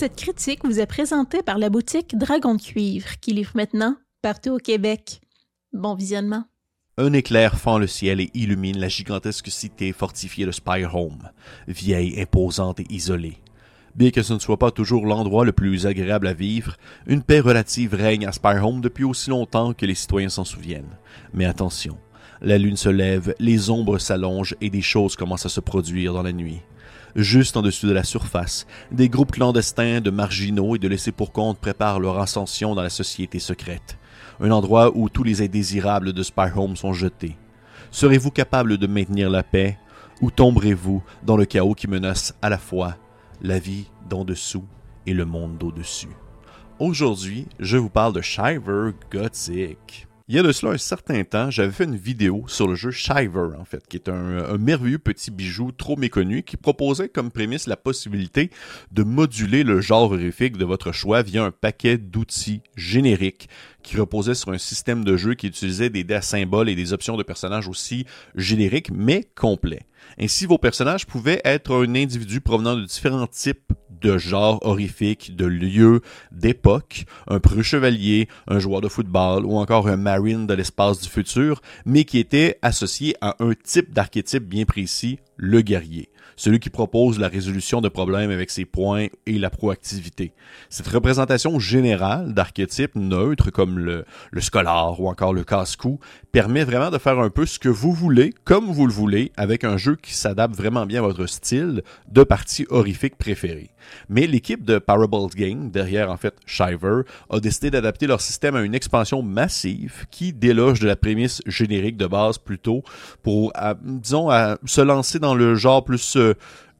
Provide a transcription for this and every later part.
Cette critique vous est présentée par la boutique Dragon de Cuivre, qui livre maintenant partout au Québec. Bon visionnement. Un éclair fend le ciel et illumine la gigantesque cité fortifiée de Spire Home, vieille, imposante et isolée. Bien que ce ne soit pas toujours l'endroit le plus agréable à vivre, une paix relative règne à Spire Home depuis aussi longtemps que les citoyens s'en souviennent. Mais attention, la lune se lève, les ombres s'allongent et des choses commencent à se produire dans la nuit. Juste en dessous de la surface, des groupes clandestins de marginaux et de laissés pour compte préparent leur ascension dans la société secrète. Un endroit où tous les indésirables de Spire Home sont jetés. Serez-vous capable de maintenir la paix ou tomberez-vous dans le chaos qui menace à la fois la vie d'en dessous et le monde d'au-dessus? Aujourd'hui, je vous parle de Shiver Gothic. Il y a de cela un certain temps, j'avais fait une vidéo sur le jeu Shiver, en fait, qui est un, merveilleux petit bijou trop méconnu qui proposait comme prémisse la possibilité de moduler le genre horrifique de votre choix via un paquet d'outils génériques qui reposait sur un système de jeu qui utilisait des dés symboles et des options de personnages aussi génériques mais complets. Ainsi, vos personnages pouvaient être un individu provenant de différents types de genres horrifiques, de lieux, d'époques, un preux chevalier, un joueur de football ou encore un marine de l'espace du futur, mais qui était associé à un type d'archétype bien précis, le guerrier celui qui propose la résolution de problèmes avec ses points et la proactivité. Cette représentation générale d'archétypes neutres comme le, le scolar ou encore le casse-cou permet vraiment de faire un peu ce que vous voulez, comme vous le voulez, avec un jeu qui s'adapte vraiment bien à votre style de partie horrifique préférée. Mais l'équipe de Parables Game, derrière en fait Shiver, a décidé d'adapter leur système à une expansion massive qui déloge de la prémisse générique de base plutôt pour, disons, à se lancer dans le genre plus euh,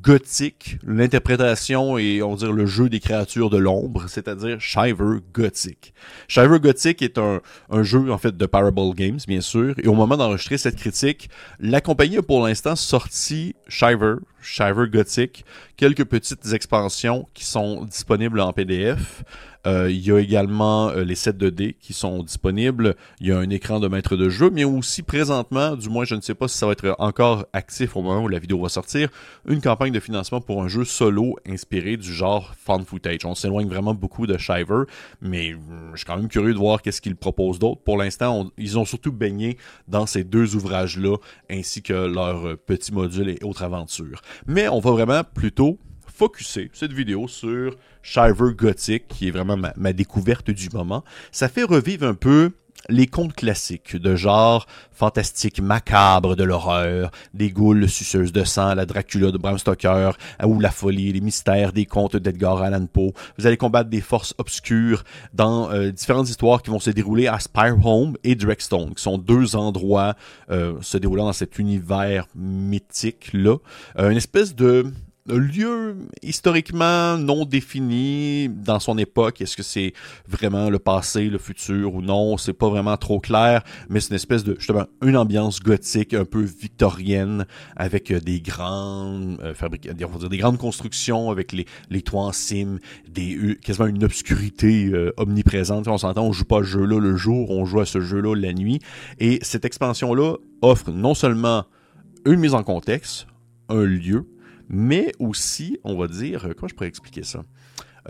gothique, l'interprétation et on va dire le jeu des créatures de l'ombre, c'est-à-dire Shiver Gothic. Shiver Gothic est un, un, jeu en fait de Parable Games bien sûr et au moment d'enregistrer cette critique, la compagnie a pour l'instant sorti Shiver, Shiver Gothic, quelques petites expansions qui sont disponibles en PDF. Euh, il y a également euh, les sets de dés qui sont disponibles. Il y a un écran de maître de jeu, mais aussi présentement, du moins je ne sais pas si ça va être encore actif au moment où la vidéo va sortir, une campagne de financement pour un jeu solo inspiré du genre fan footage. On s'éloigne vraiment beaucoup de Shiver, mais hum, je suis quand même curieux de voir qu'est-ce qu'ils proposent d'autre. Pour l'instant, ils ont surtout baigné dans ces deux ouvrages-là, ainsi que leur euh, petit module et autres aventures. Mais on va vraiment plutôt focuser cette vidéo sur Shiver Gothic, qui est vraiment ma, découverte du moment. Ça fait revivre un peu les contes classiques de genre fantastique, macabre de l'horreur, des goules suceuses de sang, la Dracula de Bram Stoker, ou la folie, les mystères des contes d'Edgar Allan Poe. Vous allez combattre des forces obscures dans euh, différentes histoires qui vont se dérouler à Spire Home et Drexstone, qui sont deux endroits euh, se déroulant dans cet univers mythique là. Euh, une espèce de lieu historiquement non défini dans son époque. Est-ce que c'est vraiment le passé, le futur ou non? C'est pas vraiment trop clair, mais c'est une espèce de, justement, une ambiance gothique un peu victorienne avec euh, des grandes, euh, on dire des grandes constructions avec les, les toits en cime, des, quasiment une obscurité euh, omniprésente. On s'entend, on joue pas ce jeu-là le jour, on joue à ce jeu-là la nuit. Et cette expansion-là offre non seulement une mise en contexte, un lieu, mais aussi, on va dire, euh, comment je pourrais expliquer ça?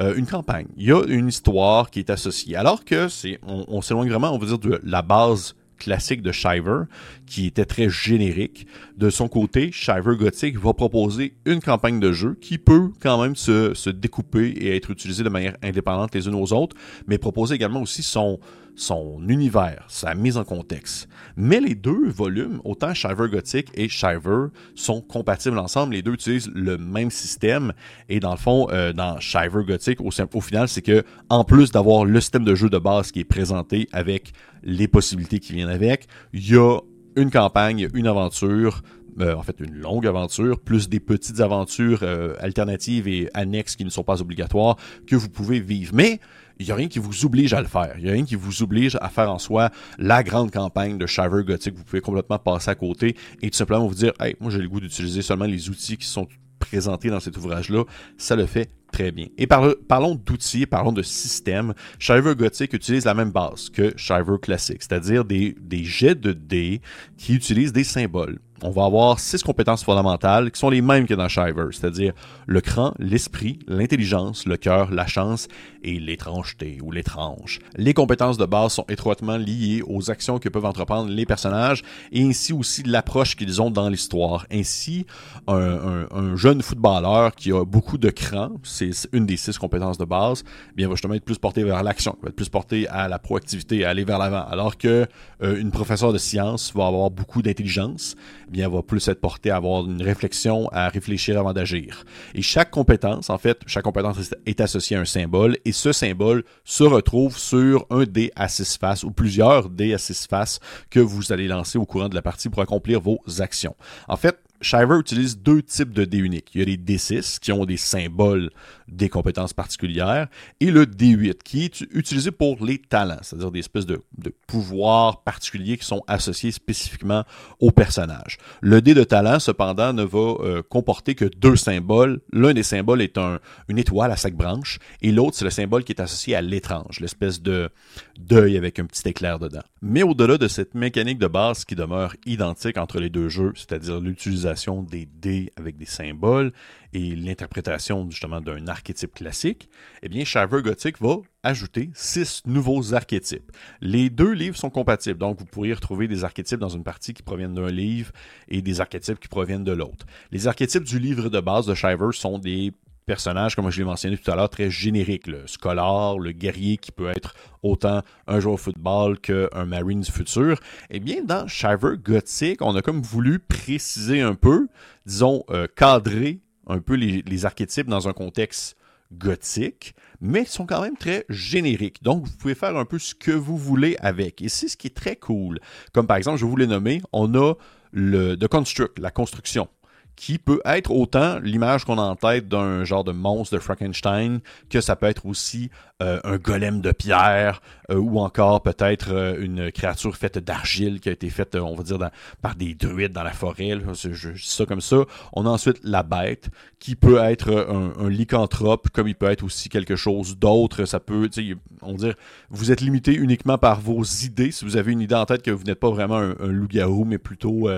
Euh, une campagne. Il y a une histoire qui est associée. Alors que c'est, on, s'éloigne vraiment, on va dire, de la base classique de Shiver, qui était très générique. De son côté, Shiver Gothic va proposer une campagne de jeu qui peut quand même se, se découper et être utilisée de manière indépendante les unes aux autres, mais proposer également aussi son, son univers, sa mise en contexte. Mais les deux volumes, autant Shiver Gothic et Shiver, sont compatibles ensemble. Les deux utilisent le même système. Et dans le fond, euh, dans Shiver Gothic, au, final, c'est que en plus d'avoir le système de jeu de base qui est présenté avec les possibilités qui viennent avec, il y a une campagne, une aventure, euh, en fait une longue aventure, plus des petites aventures euh, alternatives et annexes qui ne sont pas obligatoires que vous pouvez vivre. Mais il n'y a rien qui vous oblige à le faire. Il n'y a rien qui vous oblige à faire en soi la grande campagne de Shiver Gothic. Vous pouvez complètement passer à côté et tout simplement vous dire, hey, moi j'ai le goût d'utiliser seulement les outils qui sont présentés dans cet ouvrage-là. Ça le fait très bien. Et parlons d'outils, parlons de système. Shiver Gothic utilise la même base que Shiver Classic, c'est-à-dire des, des jets de dés qui utilisent des symboles on va avoir six compétences fondamentales qui sont les mêmes que dans Shiver, c'est-à-dire le cran, l'esprit, l'intelligence, le cœur, la chance et l'étrangeté ou l'étrange. Les compétences de base sont étroitement liées aux actions que peuvent entreprendre les personnages et ainsi aussi l'approche qu'ils ont dans l'histoire. Ainsi, un, jeune footballeur qui a beaucoup de cran, c'est une des six compétences de base, eh bien va justement être plus porté vers l'action, va être plus porté à la proactivité, à aller vers l'avant, alors que euh, une professeure de sciences va avoir beaucoup d'intelligence, bien va plus être porté à avoir une réflexion, à réfléchir avant d'agir. Et chaque compétence, en fait, chaque compétence est associée à un symbole et ce symbole se retrouve sur un dé à six faces ou plusieurs dés à six faces que vous allez lancer au courant de la partie pour accomplir vos actions. En fait, Shiver utilise deux types de dés uniques. Il y a les D6 qui ont des symboles des compétences particulières et le D8 qui est utilisé pour les talents, c'est-à-dire des espèces de, pouvoirs particuliers qui sont associés spécifiquement au personnage. Le dé de talent, cependant, ne va euh, comporter que deux symboles. L'un des symboles est un, une étoile à cinq branches et l'autre, c'est le symbole qui est associé à l'étrange, l'espèce de deuil avec un petit éclair dedans. Mais au-delà de cette mécanique de base qui demeure identique entre les deux jeux, c'est-à-dire l'utilisation des dés avec des symboles et l'interprétation justement d'un archétype classique, eh bien Shaver Gothic va ajouter six nouveaux archétypes. Les deux livres sont compatibles, donc vous pourriez retrouver des archétypes dans une partie qui proviennent d'un livre et des archétypes qui proviennent de l'autre. Les archétypes du livre de base de Shiver sont des personnages, comme je l'ai mentionné tout à l'heure, très génériques. Le scolaire, le guerrier qui peut être autant un joueur de football qu'un marine du futur. Eh bien, dans Shiver Gothic, on a comme voulu préciser un peu, disons, euh, cadrer un peu les, archétypes dans un contexte gothique, mais ils sont quand même très génériques. Donc, vous pouvez faire un peu ce que vous voulez avec. Et c'est ce qui est très cool. Comme par exemple, je vous l'ai nommé, on a le The Construct, la construction qui peut être autant l'image qu'on a en tête d'un genre de monstre de Frankenstein, que ça peut être aussi euh, un golem de pierre, euh, ou encore peut-être euh, une créature faite d'argile qui a été faite, on va dire, par des druides dans la forêt. je, dis ça comme ça. On a ensuite la bête, qui peut être un, lycanthrope, comme il peut être aussi quelque chose d'autre. Ça peut, on va dire, vous êtes limité uniquement par vos idées. Si vous avez une idée en tête que vous n'êtes pas vraiment un, loup-garou, mais plutôt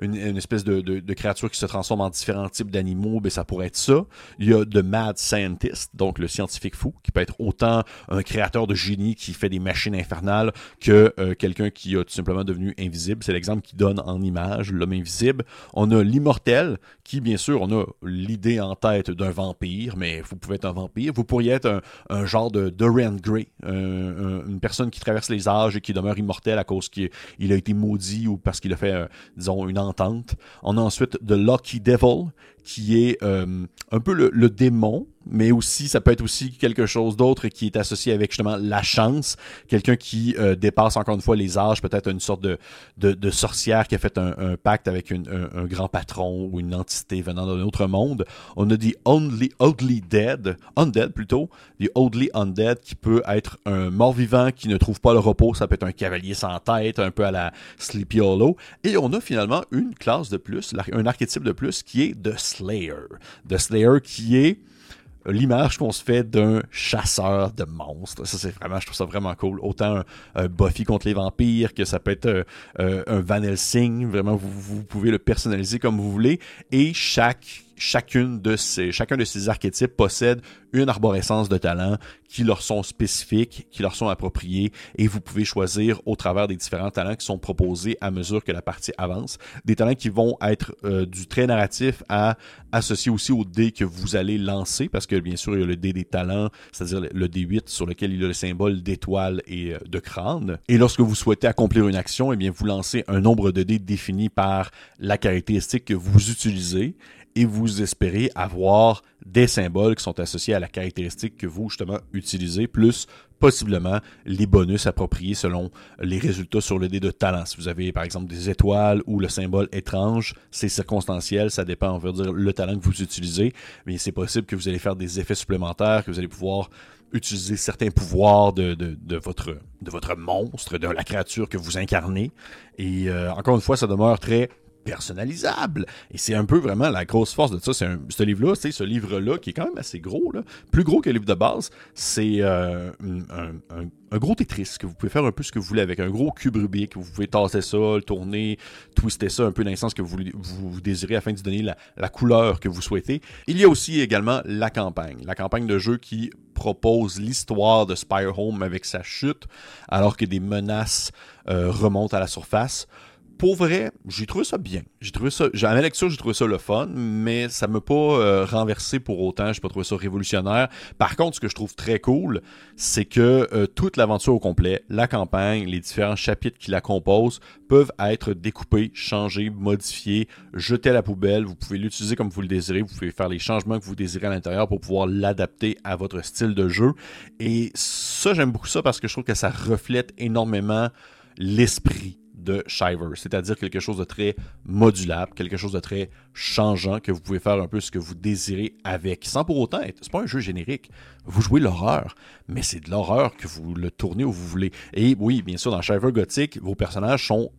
une, espèce de, de créature qui se transforme en différents types d'animaux, ben ça pourrait être ça. Il y a The Mad Scientist, donc le scientifique fou, qui peut être autant un créateur de génie qui fait des machines infernales que euh, quelqu'un qui a tout simplement devenu invisible. C'est l'exemple qui donne en image l'homme invisible. On a l'immortel, qui bien sûr, on a l'idée en tête d'un vampire, mais vous pouvez être un vampire. Vous pourriez être un, genre de Dorian Gray, une personne qui traverse les âges et qui demeure immortel à cause qu'il a été maudit ou parce qu'il a fait, euh, disons, une entente. On a ensuite The Lucky Devil, qui est euh, un peu le, démon, mais aussi ça peut être aussi quelque chose d'autre qui est associé avec justement la chance, quelqu'un qui euh, dépasse encore une fois les âges, peut-être une sorte de, de, sorcière qui a fait un, pacte avec un, grand patron ou une entité venant d'un autre monde. On a dit Only Oddly Dead, Undead plutôt, The Oddly Undead qui peut être un mort-vivant qui ne trouve pas le repos, ça peut être un cavalier sans tête, un peu à la Sleepy Hollow, et on a finalement une classe de plus, un archétype de plus qui est de Slayer. The Slayer qui est l'image qu'on se fait d'un chasseur de monstres. Ça, c'est vraiment, je trouve ça vraiment cool. Autant un, Buffy contre les vampires que ça peut être euh, euh, un Van Helsing. Vraiment, vous pouvez le personnaliser comme vous voulez. Et chaque chacune de ces, chacun de ces archétypes possède une arborescence de talents qui leur sont spécifiques, qui leur sont appropriés, et vous pouvez choisir au travers des différents talents qui sont proposés à mesure que la partie avance. Des talents qui vont être euh, du trait narratif à associer aussi au dé que vous allez lancer, parce que bien sûr, il y a le dé des talents, c'est-à-dire le D8 sur lequel il y a le symbole d'étoile et euh, de crâne. Et lorsque vous souhaitez accomplir une action, eh bien, vous lancez un nombre de dés défini par la caractéristique que vous utilisez et vous espérez avoir des symboles qui sont associés à la caractéristique que vous, justement, utilisez, plus possiblement les bonus appropriés selon les résultats sur le dé de talent. Si vous avez, par exemple, des étoiles ou le symbole étrange, c'est circonstanciel, ça dépend, on va dire, le talent que vous utilisez, mais c'est possible que vous allez faire des effets supplémentaires, que vous allez pouvoir utiliser certains pouvoirs de, votre, de votre monstre, de la créature que vous incarnez. Et euh, encore une fois, ça demeure très personnalisable. Et c'est un peu vraiment la grosse force de ça. C'est ce livre-là, c'est ce livre-là qui est quand même assez gros, là, plus gros que le livre de base. C'est euh, un, gros Tetris que vous pouvez faire un peu ce que vous voulez avec un gros cube Rubik. Vous pouvez tasser ça, le tourner, twister ça un peu dans le que vous, vous, désirez afin de donner la, la couleur que vous souhaitez. Il y a aussi également la campagne. La campagne de jeu qui propose l'histoire de Spire Home avec sa chute, alors que des menaces euh, remontent à la surface pour vrai, j'ai trouvé ça bien. J'ai trouvé ça, à la lecture, j'ai trouvé ça le fun, mais ça m'a pas euh, renversé pour autant. J'ai pas trouvé ça révolutionnaire. Par contre, ce que je trouve très cool, c'est que euh, toute l'aventure au complet, la campagne, les différents chapitres qui la composent, peuvent être découpés, changés, modifiés, jetés à la poubelle. Vous pouvez l'utiliser comme vous le désirez. Vous pouvez faire les changements que vous désirez à l'intérieur pour pouvoir l'adapter à votre style de jeu. Et ça, j'aime beaucoup ça parce que je trouve que ça reflète énormément l'esprit de Shiver, c'est-à-dire quelque chose de très modulable, quelque chose de très changeant, que vous pouvez faire un peu ce que vous désirez avec, sans pour autant être. C'est pas un jeu générique. Vous jouez l'horreur, mais c'est de l'horreur que vous le tournez où vous voulez. Et oui, bien sûr, dans Shiver Gothic, vos personnages sont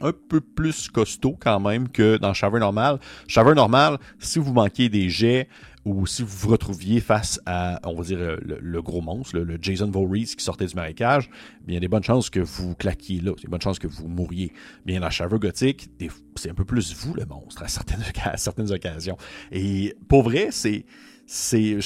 un peu plus costauds quand même que dans Shiver normal. Shiver normal, si vous manquez des jets, ou si vous vous retrouviez face à, on va dire, le, gros monstre, le, Jason Voorhees qui sortait du marécage, bien, il y a des bonnes chances que vous claquiez là, il y a des bonnes chances que vous mouriez. Bien, dans Shaver Gothic, c'est un peu plus vous le monstre à certaines, à certaines occasions. Et pour vrai, c'est c'est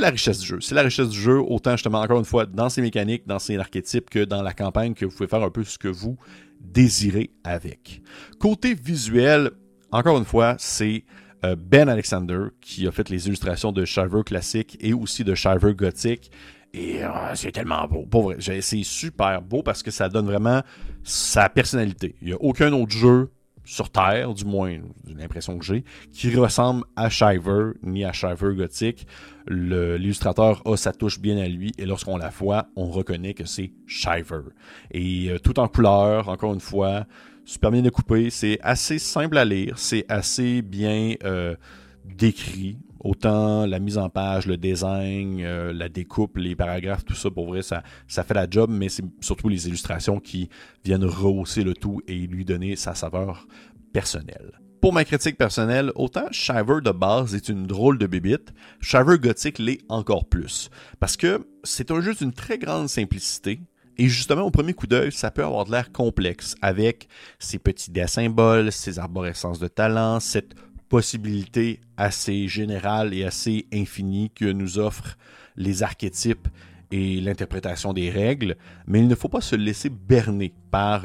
la richesse du jeu. C'est la richesse du jeu, autant justement, encore une fois, dans ses mécaniques, dans ses archétypes, que dans la campagne, que vous pouvez faire un peu ce que vous désirez avec. Côté visuel, encore une fois, c'est euh, ben Alexander, qui a fait les illustrations de Shiver classique et aussi de Shiver gothique. Et euh, c'est tellement beau. Pour vrai, c'est super beau parce que ça donne vraiment sa personnalité. Il n'y a aucun autre jeu sur Terre, du moins l'impression que j'ai, qui ressemble à Shiver ni à Shiver gothique. L'illustrateur a sa touche bien à lui et lorsqu'on la voit, on reconnaît que c'est Shiver. Et euh, tout en couleur, encore une fois, super bien découpé. C'est assez simple à lire. C'est assez bien euh, décrit. Autant la mise en page, le design, euh, la découpe, les paragraphes, tout ça, pour vrai, ça, ça fait la job, mais c'est surtout les illustrations qui viennent rehausser le tout et lui donner sa saveur personnelle. Pour ma critique personnelle, autant Shiver de base est une drôle de bébite, Shiver Gothic l'est encore plus. Parce que c'est un jeu d'une très grande simplicité, et justement, au premier coup d'œil, ça peut avoir de l'air complexe avec ces petits dés symboles, ces arborescences de talent, cette possibilité assez générale et assez infinie que nous offrent les archétypes et l'interprétation des règles, mais il ne faut pas se laisser berner par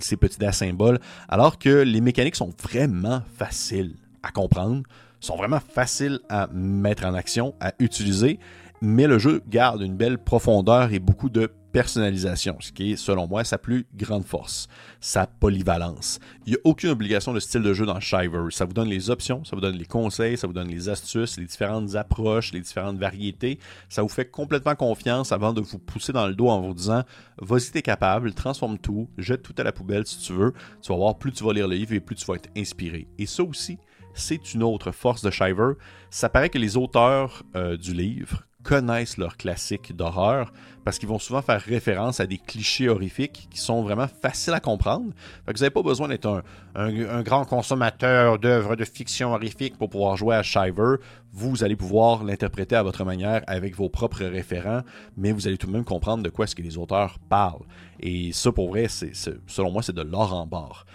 ces petits dés symboles, alors que les mécaniques sont vraiment faciles à comprendre, sont vraiment faciles à mettre en action, à utiliser, mais le jeu garde une belle profondeur et beaucoup de personnalisation, ce qui est, selon moi, sa plus grande force, sa polyvalence. Il n'y a aucune obligation de style de jeu dans Shiver. Ça vous donne les options, ça vous donne les conseils, ça vous donne les astuces, les différentes approches, les différentes variétés. Ça vous fait complètement confiance avant de vous pousser dans le dos en vous disant vas-y, t'es capable, transforme tout, jette tout à la poubelle si tu veux. Tu vas voir, plus tu vas lire le livre et plus tu vas être inspiré. Et ça aussi, c'est une autre force de Shiver. Ça paraît que les auteurs euh, du livre connaissent leurs classiques d'horreur parce qu'ils vont souvent faire référence à des clichés horrifiques qui sont vraiment faciles à comprendre. vous n'avez pas besoin d'être un, grand consommateur d'œuvres de fiction horrifique pour pouvoir jouer à Shiver. Vous allez pouvoir l'interpréter à votre manière avec vos propres référents, mais vous allez tout de même comprendre de quoi est-ce que les auteurs parlent. Et ça, pour vrai, selon moi, c'est de l'or en barre.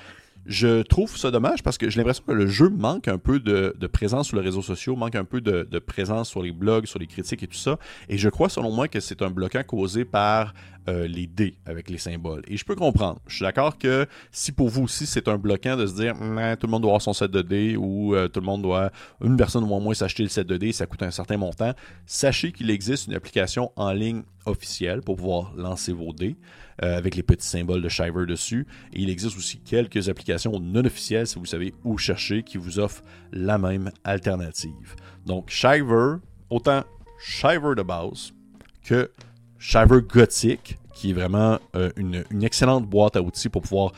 Je trouve ça dommage parce que j'ai l'impression que le jeu manque un peu de, présence sur les réseaux sociaux, manque un peu de, présence sur les blogs, sur les critiques et tout ça. Et je crois, selon moi, que c'est un bloquant causé par euh, les dés avec les symboles. Et je peux comprendre. Je suis d'accord que si pour vous aussi c'est un bloquant de se dire tout le monde doit avoir son set de dés ou euh, tout le monde doit, une personne doit au moins s'acheter le set de dés, ça coûte un certain montant, sachez qu'il existe une application en ligne officielle pour pouvoir lancer vos dés. Euh, avec les petits symboles de Shiver dessus. Et il existe aussi quelques applications non officielles, si vous savez où chercher, qui vous offrent la même alternative. Donc Shiver, autant Shiver de base que Shiver Gothic, qui est vraiment euh, une, une excellente boîte à outils pour pouvoir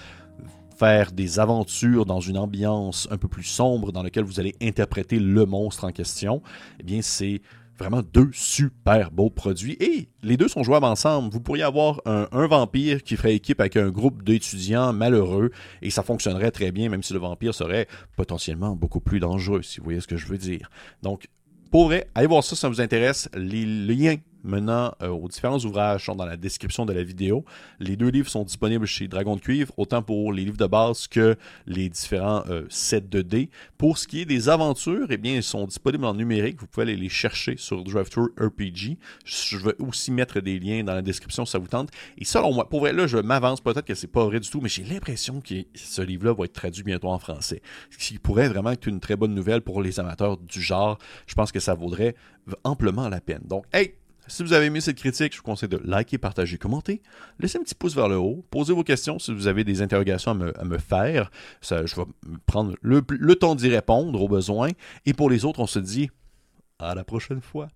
faire des aventures dans une ambiance un peu plus sombre dans laquelle vous allez interpréter le monstre en question, eh bien c'est vraiment deux super beaux produits et les deux sont jouables ensemble. Vous pourriez avoir un, un vampire qui ferait équipe avec un groupe d'étudiants malheureux et ça fonctionnerait très bien, même si le vampire serait potentiellement beaucoup plus dangereux, si vous voyez ce que je veux dire. Donc, pour vrai, allez voir ça si ça vous intéresse. Les liens menant euh, aux différents ouvrages sont dans la description de la vidéo. Les deux livres sont disponibles chez Dragon de Cuivre, autant pour les livres de base que les différents euh, sets de dés. Pour ce qui est des aventures, eh bien, ils sont disponibles en numérique. Vous pouvez aller les chercher sur DriveThru RPG. Je vais aussi mettre des liens dans la description si ça vous tente. Et selon moi, pour vrai, là, je m'avance, peut-être que c'est pas vrai du tout, mais j'ai l'impression que ce livre-là va être traduit bientôt en français. Ce qui pourrait vraiment être une très bonne nouvelle pour les amateurs du genre. Je pense que ça vaudrait amplement la peine. Donc, hey, si vous avez aimé cette critique, je vous conseille de liker, partager, commenter. Laissez un petit pouce vers le haut. Posez vos questions si vous avez des interrogations à me, faire. Je vais prendre le, le temps d'y répondre aux besoins. Et pour les autres, on se dit à la prochaine fois.